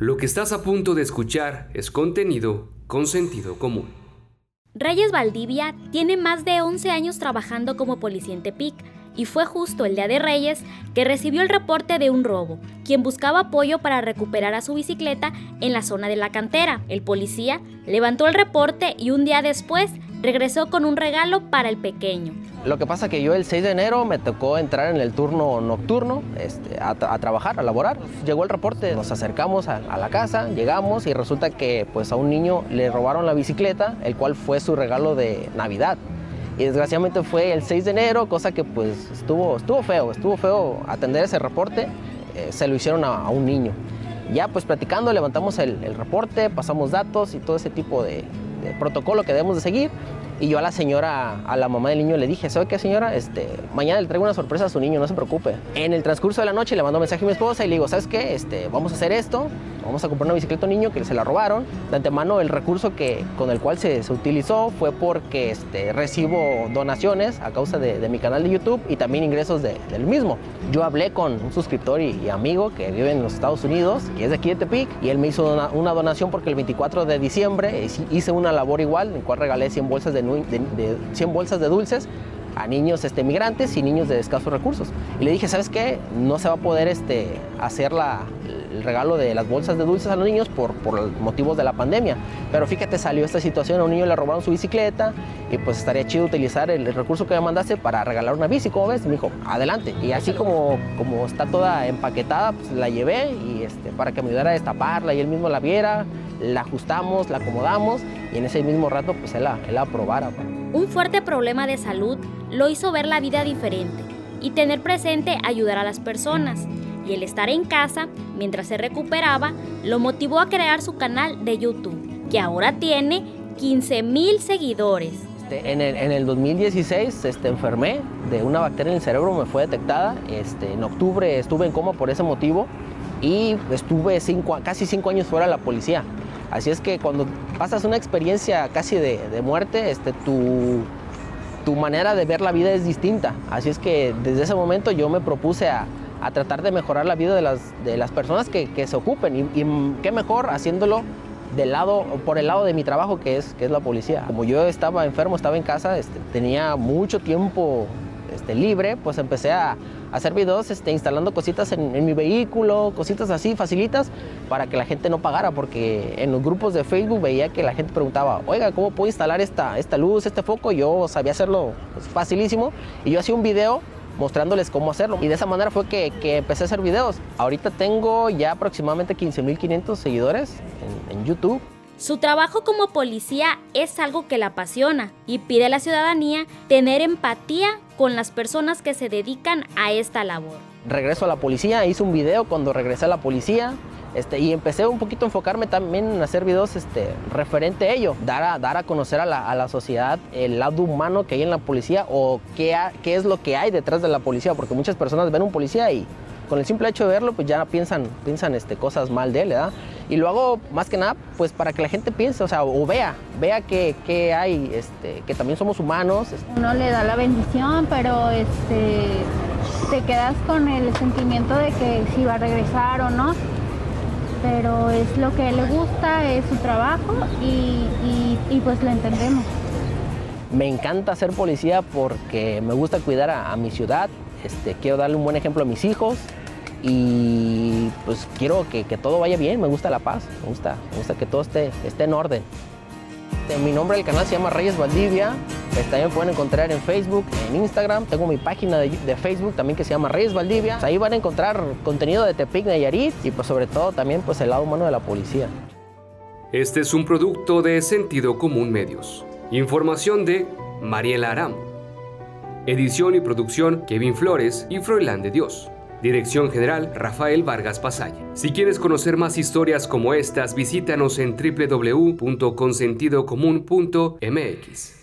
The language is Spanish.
Lo que estás a punto de escuchar es contenido con sentido común. Reyes Valdivia tiene más de 11 años trabajando como policía en Tepic y fue justo el día de Reyes que recibió el reporte de un robo, quien buscaba apoyo para recuperar a su bicicleta en la zona de la cantera. El policía levantó el reporte y un día después regresó con un regalo para el pequeño. Lo que pasa que yo el 6 de enero me tocó entrar en el turno nocturno este, a, trabajar, a laborar. Llegó el reporte, nos acercamos a, la casa, llegamos y resulta que pues a un niño le robaron la bicicleta, el cual fue su regalo de Navidad. Y desgraciadamente fue el 6 de enero, cosa que pues estuvo, estuvo feo, estuvo feo atender ese reporte. Eh, se lo hicieron a, un niño. Ya pues platicando, levantamos el, reporte, pasamos datos y todo ese tipo de, protocolo que debemos de seguir. Y yo a la señora, a la mamá del niño le dije, ¿sabe qué señora? Este, mañana le traigo una sorpresa a su niño, no se preocupe. En el transcurso de la noche le mando mensaje a mi esposa y le digo, ¿sabes qué? Este, vamos a hacer esto, vamos a comprar una bicicleta a un niño que se la robaron. De antemano el recurso que, con el cual se, se utilizó fue porque este, recibo donaciones a causa de, mi canal de YouTube y también ingresos de, del mismo. Yo hablé con un suscriptor y, amigo que vive en los Estados Unidos y es de aquí de Tepic y él me hizo una, una donación porque el 24 de diciembre hice una labor igual en la cual regalé 100 bolsas de de, 100 bolsas de dulces a niños este, migrantes y niños de escasos recursos. Y le dije, ¿sabes qué? No se va a poder este, hacer la, el regalo de las bolsas de dulces a los niños por, por motivos de la pandemia. Pero fíjate, salió esta situación, a un niño le robaron su bicicleta y pues estaría chido utilizar el, recurso que me mandaste para regalar una bici, ¿cómo ves? me dijo, adelante. Y así como, como está toda empaquetada, pues la llevé y este, para que me ayudara a destaparla y él mismo la viera, la ajustamos, la acomodamos y en ese mismo rato pues él la, él la aprobara. Un fuerte problema de salud lo hizo ver la vida diferente y tener presente ayudar a las personas. Y el estar en casa mientras se recuperaba lo motivó a crear su canal de YouTube, que ahora tiene 15 mil seguidores. Este, en, el, en, el, 2016 este, enfermé de una bacteria en el cerebro, me fue detectada. Este, en octubre estuve en coma por ese motivo y estuve cinco, casi cinco años fuera de la policía. Así es que cuando pasas una experiencia casi de, muerte, este, tu, tu, manera de ver la vida es distinta. Así es que desde ese momento yo me propuse a, tratar de mejorar la vida de las, de las personas que, se ocupen. Y, qué mejor haciéndolo del lado, por el lado de mi trabajo que es, que es la policía. Como yo estaba enfermo, estaba en casa, este, tenía mucho tiempo este, libre, pues empecé a, hacer videos este, instalando cositas en, mi vehículo, cositas así, facilitas, para que la gente no pagara, porque en los grupos de Facebook veía que la gente preguntaba, oiga, ¿cómo puedo instalar esta, esta luz, este foco? Yo sabía hacerlo pues, facilísimo, y yo hacía un video mostrándoles cómo hacerlo. Y de esa manera fue que, empecé a hacer videos. Ahorita tengo ya aproximadamente 15.500 seguidores en, en YouTube. Su trabajo como policía es algo que la apasiona y pide a la ciudadanía tener empatía con las personas que se dedican a esta labor. Regreso a la policía, hice un video cuando regresé a la policía, este, y empecé un poquito a enfocarme también en hacer videos este, referente a ello, dar a, dar a conocer a la, sociedad el lado humano que hay en la policía o qué, qué es lo que hay detrás de la policía, porque muchas personas ven un policía y con el simple hecho de verlo, pues ya piensan, piensan este, cosas mal de él, ¿verdad? Y lo hago más que nada, pues para que la gente piense, o sea, o vea, vea que, que hay, este, que también somos humanos. Uno le da la bendición, pero este, te quedas con el sentimiento de que si va a regresar o no. Es lo que le gusta, es su trabajo y, y, pues lo entendemos. Me encanta ser policía porque me gusta cuidar a, mi ciudad, este, quiero darle un buen ejemplo a mis hijos, y pues quiero que, todo vaya bien, me gusta la paz, me gusta, me gusta que todo esté, esté en orden. Mi nombre del canal se llama Reyes Valdivia, también pueden encontrar en Facebook, en Instagram, tengo mi página de, Facebook también que se llama Reyes Valdivia, ahí van a encontrar contenido de Tepic Nayarit y pues sobre todo también pues el lado humano de la policía. Este es un producto de Sentido Común Medios. Información de Mariela Aram. Edición y producción Kevin Flores y Froilán de Dios. Dirección General Rafael Vargas Pasalle. Si quieres conocer más historias como estas, visítanos en www.consentidocomún.mx.